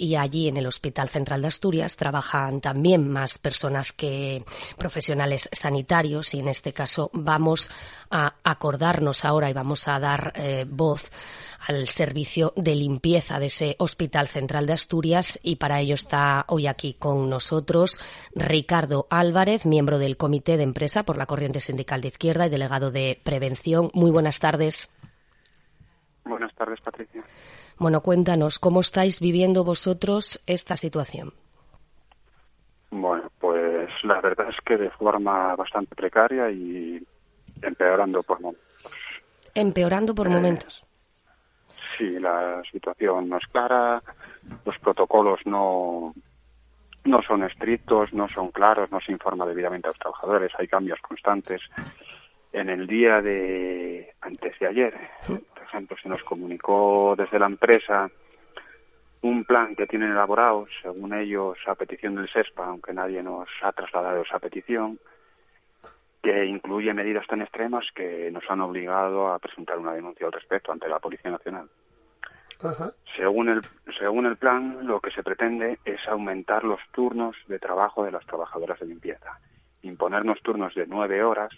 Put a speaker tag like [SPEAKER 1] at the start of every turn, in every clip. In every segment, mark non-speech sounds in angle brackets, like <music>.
[SPEAKER 1] y allí en el Hospital Central de Asturias trabajan también más personas que profesionales sanitarios y en este caso vamos a acordarnos ahora y vamos a dar eh, voz al servicio de limpieza de ese Hospital Central de Asturias y para ello está hoy aquí con nosotros Ricardo Álvarez, miembro del Comité de Empresa por la Corriente Sindical de Izquierda y delegado de Prevención. Muy buenas tardes.
[SPEAKER 2] Buenas tardes, Patricia.
[SPEAKER 1] Bueno, cuéntanos, ¿cómo estáis viviendo vosotros esta situación?
[SPEAKER 2] Bueno, pues la verdad es que de forma bastante precaria y empeorando por momentos.
[SPEAKER 1] Empeorando por
[SPEAKER 2] Eh,
[SPEAKER 1] momentos.
[SPEAKER 2] Sí, la situación no es clara, los protocolos no, no son estrictos, no son claros, no se informa debidamente a los trabajadores, hay cambios constantes. En el día de antes de ayer, por ejemplo, se nos comunicó desde la empresa un plan que tienen elaborado, según ellos, a petición del SESPA, aunque nadie nos ha trasladado esa petición, que incluye medidas tan extremas que nos han obligado a presentar una denuncia al respecto ante la Policía Nacional. Según el, según el plan, lo que se pretende es aumentar los turnos de trabajo de las trabajadoras de limpieza, imponernos turnos de nueve horas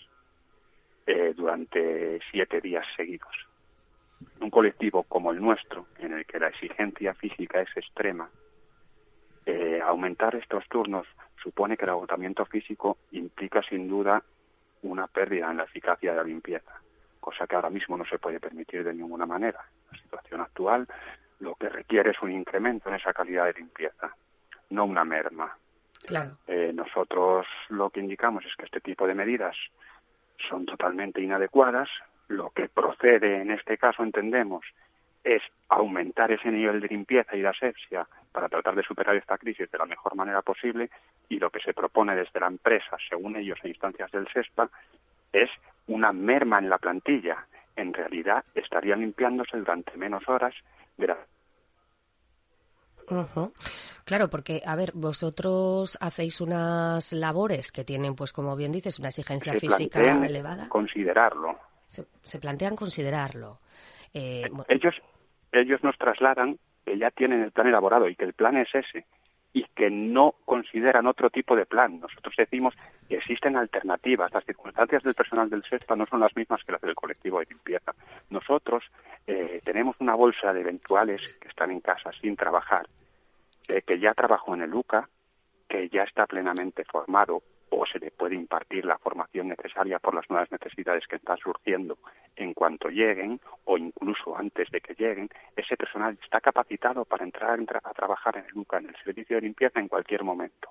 [SPEAKER 2] eh, durante siete días seguidos. Un colectivo como el nuestro, en el que la exigencia física es extrema, eh, aumentar estos turnos supone que el agotamiento físico implica sin duda una pérdida en la eficacia de la limpieza, cosa que ahora mismo no se puede permitir de ninguna manera. La situación actual lo que requiere es un incremento en esa calidad de limpieza, no una merma.
[SPEAKER 1] Claro.
[SPEAKER 2] Eh, nosotros lo que indicamos es que este tipo de medidas son totalmente inadecuadas. Lo que procede en este caso, entendemos, es aumentar ese nivel de limpieza y de asepsia para tratar de superar esta crisis de la mejor manera posible y lo que se propone desde la empresa, según ellos e instancias del SESPA, es una merma en la plantilla. En realidad estarían limpiándose durante menos horas de la
[SPEAKER 1] Ujú. Claro, porque, a ver, vosotros hacéis unas labores que tienen, pues como bien dices, una exigencia
[SPEAKER 2] se
[SPEAKER 1] física elevada.
[SPEAKER 2] considerarlo.
[SPEAKER 1] Se, plantean considerarlo. Eh,
[SPEAKER 2] Ellos, ellos nos trasladan que ya tienen el plan elaborado y que el plan es ese y que no consideran otro tipo de plan. Nosotros decimos que existen alternativas. Las circunstancias del personal del SESPA no son las mismas que las del colectivo de limpieza. Nosotros eh, tenemos una bolsa de eventuales que están en casa sin trabajar, eh, que ya trabajó en el UCA, que ya está plenamente formado o se le puede impartir la formación necesaria por las nuevas necesidades que están surgiendo en cuanto lleguen o incluso antes de que lleguen, ese personal está capacitado para entrar en tra- a trabajar en el UCA, en el servicio de limpieza, en cualquier momento.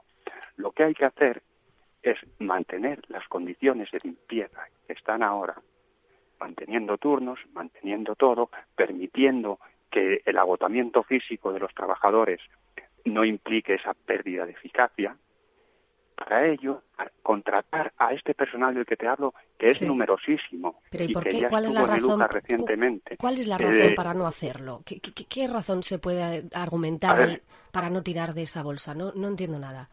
[SPEAKER 2] Lo que hay que hacer es mantener las condiciones de limpieza que están ahora, manteniendo turnos, manteniendo todo, permitiendo que el agotamiento físico de los trabajadores no implique esa pérdida de eficacia. Para ello, contratar a este personal del que te hablo, que es
[SPEAKER 1] Sí.
[SPEAKER 2] numerosísimo
[SPEAKER 1] pero ¿y por qué? ¿Cuál es la razón?
[SPEAKER 2] Recientemente.
[SPEAKER 1] ¿Cuál es la
[SPEAKER 2] Eh,
[SPEAKER 1] razón para no hacerlo? ¿Qué, qué- qué razón se puede argumentar
[SPEAKER 2] ver.
[SPEAKER 1] para no tirar de esa bolsa? No, no entiendo nada.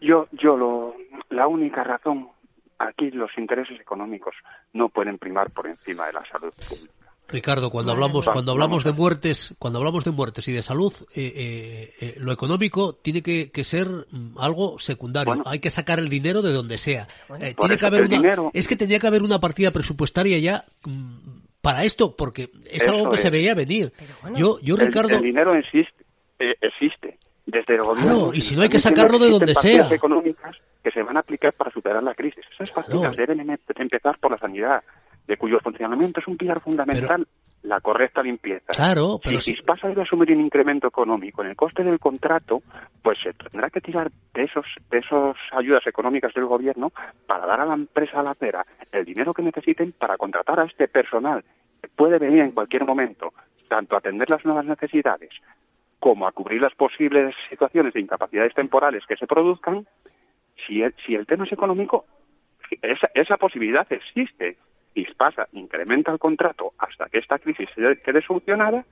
[SPEAKER 2] Yo, yo lo, la única razón aquí los intereses económicos no pueden primar por encima de la salud pública.
[SPEAKER 3] Ricardo, cuando hablamos cuando hablamos de muertes, cuando hablamos de muertes y de salud, eh, eh, eh, lo económico tiene que, que ser mm, algo secundario.
[SPEAKER 2] Bueno.
[SPEAKER 3] Hay que sacar el dinero de donde sea.
[SPEAKER 1] Bueno.
[SPEAKER 3] Eh, tiene que haber una,
[SPEAKER 2] dinero-
[SPEAKER 3] es que tendría que haber una partida presupuestaria ya mm, para esto, porque es
[SPEAKER 2] Eso
[SPEAKER 3] algo que se
[SPEAKER 2] es.
[SPEAKER 3] veía venir.
[SPEAKER 1] Bueno.
[SPEAKER 3] yo, yo
[SPEAKER 2] El-
[SPEAKER 3] Ricardo,
[SPEAKER 2] el, dinero existe, eh, existe desde el gobierno.
[SPEAKER 3] y si no hay que sacarlo de donde sea.
[SPEAKER 2] económicas que se van a aplicar para superar la crisis. Esas partidas
[SPEAKER 3] Claro.
[SPEAKER 2] deben em- empezar por la sanidad, de cuyo funcionamiento es un pilar fundamental la correcta limpieza.
[SPEAKER 3] Claro, pero
[SPEAKER 2] si
[SPEAKER 3] si-
[SPEAKER 2] pasa a asumir un incremento económico en el coste del contrato, pues se tendrá que tirar de esos de esas ayudas económicas del gobierno para dar a la empresa a la pera el dinero que necesiten para contratar a este personal que puede venir en cualquier momento, tanto a atender las nuevas necesidades como a cubrir las posibles situaciones de incapacidades temporales que se produzcan, si el, si el tema es económico, esa, esa posibilidad existe. Dispasa, incrementa el contrato hasta que esta crisis se- quede solucionada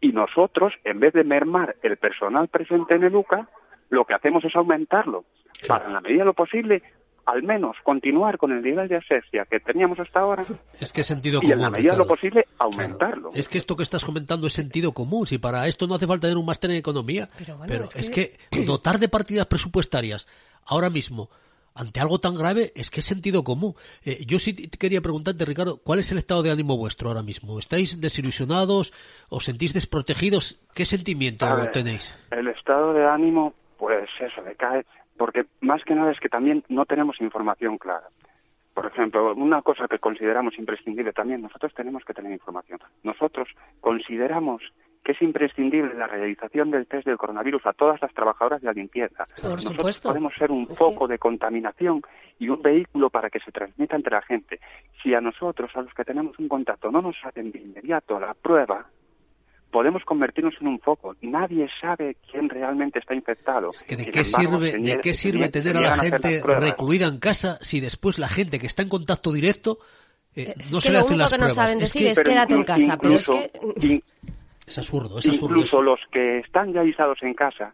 [SPEAKER 2] y nosotros, en vez de mermar el personal presente en el UCA, lo que hacemos es aumentarlo para, en la medida de lo posible, al menos continuar con el nivel de asepsia que teníamos hasta ahora.
[SPEAKER 3] Es que sentido
[SPEAKER 2] y en la medida de lo posible aumentarlo.
[SPEAKER 3] Es que esto que estás comentando es sentido común. Si para esto no hace falta tener un máster en economía, pero, es, que... dotar de partidas presupuestarias ahora mismo ante algo tan grave es que es sentido común. Eh, yo sí quería preguntarte, Ricardo, ¿cuál es el estado de ánimo vuestro ahora mismo? ¿Estáis desilusionados? ¿Os sentís desprotegidos? ¿Qué sentimiento tenéis?
[SPEAKER 2] El estado de ánimo, pues eso, decae, porque más que nada es que también no tenemos información clara. Por ejemplo, una cosa que consideramos imprescindible también, nosotros tenemos que tener información. Nosotros consideramos que es imprescindible la realización del test del coronavirus a todas las trabajadoras de la limpieza.
[SPEAKER 1] Por
[SPEAKER 2] Nosotros
[SPEAKER 1] supuesto.
[SPEAKER 2] podemos ser un foco de contaminación y un vehículo para que se transmita entre la gente. Si a nosotros, a los que tenemos un contacto, no nos hacen de inmediato la prueba, podemos convertirnos en un foco. Nadie sabe quién realmente está infectado.
[SPEAKER 3] ¿De qué sirve, ¿de qué sirve tener a la gente recluida en casa si después la gente que está en contacto directo eh, no se le hacen las
[SPEAKER 1] que
[SPEAKER 3] pruebas?
[SPEAKER 1] no saben decir es, quédate en casa, pero es que... <laughs>
[SPEAKER 3] Es absurdo, es absurdo.
[SPEAKER 2] Incluso los que están ya aislados en casa,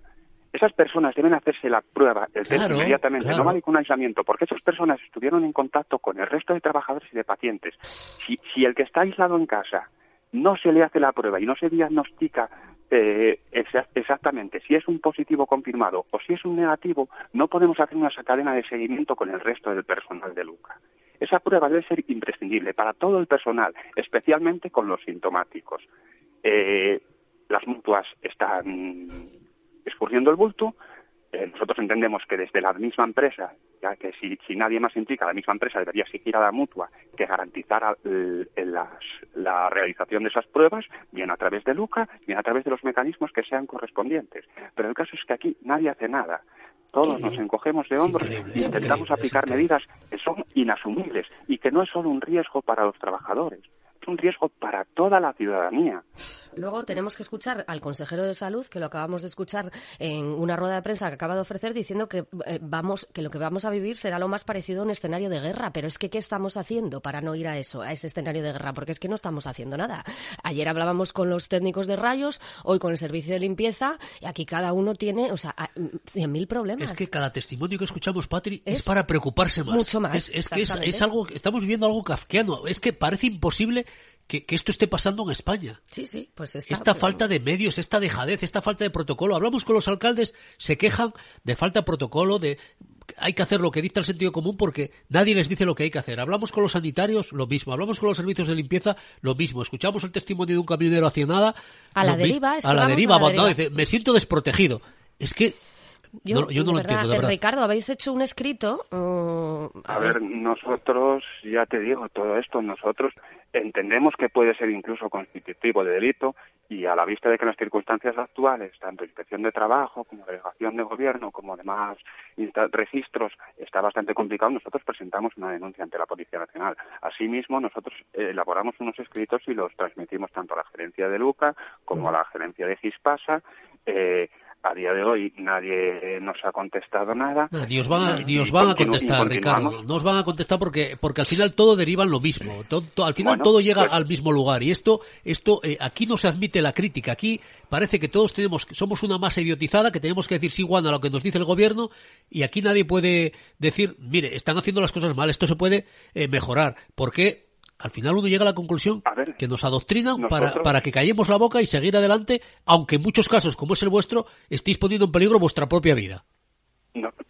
[SPEAKER 2] esas personas deben hacerse la prueba, el test inmediatamente, no vale con un aislamiento, porque esas personas estuvieron en contacto con el resto de trabajadores y de pacientes. Si, si el que está aislado en casa no se le hace la prueba y no se diagnostica eh, exactamente si es un positivo confirmado o si es un negativo, no podemos hacer una cadena de seguimiento con el resto del personal de Luca. Esa prueba debe ser imprescindible para todo el personal, especialmente con los sintomáticos. Eh, las mutuas están escurriendo el bulto. Eh, nosotros entendemos que desde la misma empresa, ya que si, nadie más implica, la misma empresa debería exigir a la mutua que garantizara la realización de esas pruebas, bien a través de Luca, bien a través de los mecanismos que sean correspondientes. Pero el caso es que aquí nadie hace nada. Todos nos encogemos de hombros y intentamos aplicar medidas que son inasumibles y que no es solo un riesgo para los trabajadores, es un riesgo para toda la ciudadanía.
[SPEAKER 1] Luego tenemos que escuchar al consejero de salud, que lo acabamos de escuchar en una rueda de prensa que acaba de ofrecer, diciendo que eh, vamos, que lo que vamos a vivir será lo más parecido a un escenario de guerra. Pero es que ¿qué estamos haciendo para no ir a eso, a ese escenario de guerra? Porque es que no estamos haciendo nada. Ayer hablábamos con los técnicos de rayos, hoy con el servicio de limpieza, y aquí cada uno tiene, o sea, cien mil problemas.
[SPEAKER 3] Es que cada testimonio que escuchamos, Patri, es, para preocuparse más.
[SPEAKER 1] Mucho más.
[SPEAKER 3] Es, que es, algo, estamos viviendo algo kafkiano. Es que parece imposible que, esto esté pasando en España.
[SPEAKER 1] Sí, sí, pues
[SPEAKER 3] Esta falta de medios, esta dejadez, esta falta de protocolo. Hablamos con los alcaldes, se quejan de falta de protocolo, de hay que hacer lo que dicta el sentido común porque nadie les dice lo que hay que hacer. Hablamos con los sanitarios, lo mismo. Hablamos con los servicios de limpieza, lo mismo. Escuchamos el testimonio de un camionero hacia nada.
[SPEAKER 1] A la deriva,
[SPEAKER 3] a la deriva, dice, me siento desprotegido. Es que yo no, lo entiendo, de verdad.
[SPEAKER 1] Ricardo, habéis hecho un escrito. Uh,
[SPEAKER 2] a ver, nosotros, ya te digo, todo esto, nosotros entendemos que puede ser incluso constitutivo de delito y a la vista de que en las circunstancias actuales, tanto inspección de trabajo como delegación de gobierno como demás registros, está bastante complicado, nosotros presentamos una denuncia ante la Policía Nacional. Asimismo, nosotros elaboramos unos escritos y los transmitimos tanto a la gerencia de Luca como a la gerencia de Gispasa. Eh, a día de hoy nadie nos ha contestado nada.
[SPEAKER 3] ni os van a, ni os van a contestar, Ricardo. No os van a contestar porque, porque al final todo deriva en lo mismo. Todo, al final todo llega pues al mismo lugar. Y esto, esto eh, aquí no se admite la crítica. Aquí parece que todos tenemos, somos una masa idiotizada que tenemos que decir sí, Juan, a lo que nos dice el gobierno. Y aquí nadie puede decir, mire, están haciendo las cosas mal, esto se puede eh, mejorar. Porque al final uno llega a la conclusión que nos adoctrinan para, para que callemos la boca y seguir adelante, aunque en muchos casos, como es el vuestro, estéis poniendo en peligro vuestra propia vida.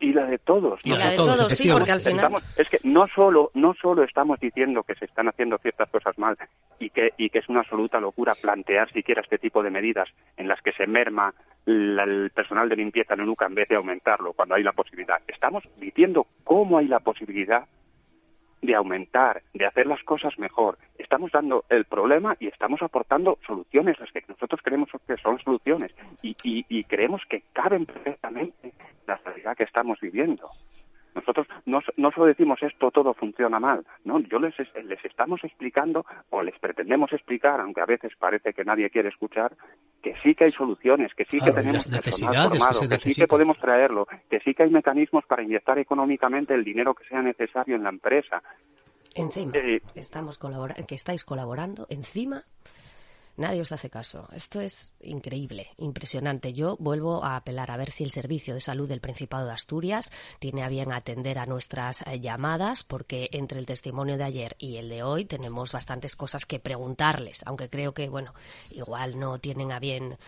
[SPEAKER 2] y la de todos.
[SPEAKER 1] Y la de todos, sí, porque al final...
[SPEAKER 2] es que no solo, no solo estamos diciendo que se están haciendo ciertas cosas mal y que, y que es una absoluta locura plantear siquiera este tipo de medidas en las que se merma el personal de limpieza en UCA en vez de aumentarlo cuando hay la posibilidad. Estamos diciendo cómo hay la posibilidad de aumentar, de hacer las cosas mejor. Estamos dando el problema y estamos aportando soluciones, las que nosotros creemos que son soluciones y, y, creemos que caben perfectamente la realidad que estamos viviendo. Nosotros no, no solo decimos esto todo funciona mal, no, yo les, les estamos explicando o les pretendemos explicar, aunque a veces parece que nadie quiere escuchar, que sí que hay soluciones, que sí que tenemos personal formado, que, sí que podemos traerlo, que sí que hay mecanismos para inyectar económicamente el dinero que sea necesario en la empresa.
[SPEAKER 1] Encima, eh, estamos que estáis colaborando, encima Nadie os hace caso. Esto es increíble, impresionante. Yo vuelvo a apelar a ver si el Servicio de Salud del Principado de Asturias tiene a bien atender a nuestras eh, llamadas, porque entre el testimonio de ayer y el de hoy tenemos bastantes cosas que preguntarles, aunque creo que, bueno, igual no tienen a bien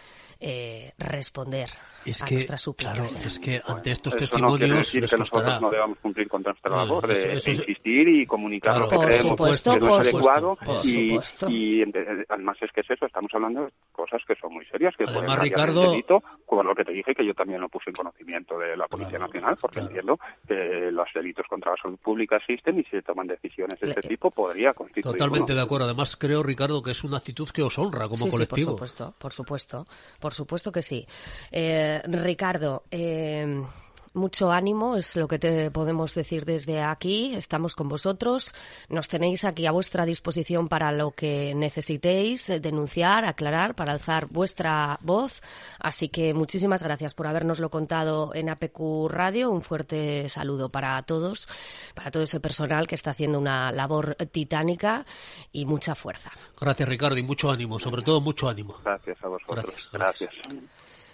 [SPEAKER 1] eh, responder
[SPEAKER 3] es
[SPEAKER 1] a
[SPEAKER 3] que,
[SPEAKER 1] nuestras súplicas.
[SPEAKER 3] Claro, es que ante estos
[SPEAKER 2] eso
[SPEAKER 3] testimonios
[SPEAKER 2] no quiere decir
[SPEAKER 3] les
[SPEAKER 2] que
[SPEAKER 3] costará.
[SPEAKER 2] nosotros no debamos cumplir con nuestra
[SPEAKER 3] No,
[SPEAKER 2] labor de,
[SPEAKER 3] eso- eso
[SPEAKER 2] de insistir y comunicar
[SPEAKER 3] Claro,
[SPEAKER 2] lo que creemos
[SPEAKER 1] supuesto,
[SPEAKER 2] que no es adecuado
[SPEAKER 1] supuesto,
[SPEAKER 2] y, y eh, además es que es eso, estamos hablando de cosas que son muy serias, que
[SPEAKER 3] Además,
[SPEAKER 2] pueden
[SPEAKER 3] Ricardo-
[SPEAKER 2] el delito, con lo que te dije que yo también lo puse en conocimiento de la Policía
[SPEAKER 3] Claro,
[SPEAKER 2] Nacional, porque
[SPEAKER 3] claro.
[SPEAKER 2] entiendo que los delitos contra la salud pública existen y si se toman decisiones de este
[SPEAKER 1] Le-
[SPEAKER 2] tipo podría constituir
[SPEAKER 3] Totalmente
[SPEAKER 2] uno.
[SPEAKER 3] de acuerdo. Además, creo, Ricardo, que es una actitud que os honra como
[SPEAKER 1] sí,
[SPEAKER 3] colectivo.
[SPEAKER 1] Sí, por supuesto, por supuesto, por supuesto que sí. Eh, Ricardo, eh, mucho ánimo, es lo que te podemos decir desde aquí. Estamos con vosotros. Nos tenéis aquí a vuestra disposición para lo que necesitéis, eh, denunciar, aclarar, para alzar vuestra voz. Así que muchísimas gracias por habernoslo contado en APQ Radio. Un fuerte saludo para todos, para todo ese personal que está haciendo una labor titánica y mucha fuerza.
[SPEAKER 3] Gracias, Ricardo, y mucho ánimo, sobre todo mucho ánimo.
[SPEAKER 2] Gracias a vosotros.
[SPEAKER 3] Gracias, gracias.
[SPEAKER 2] gracias.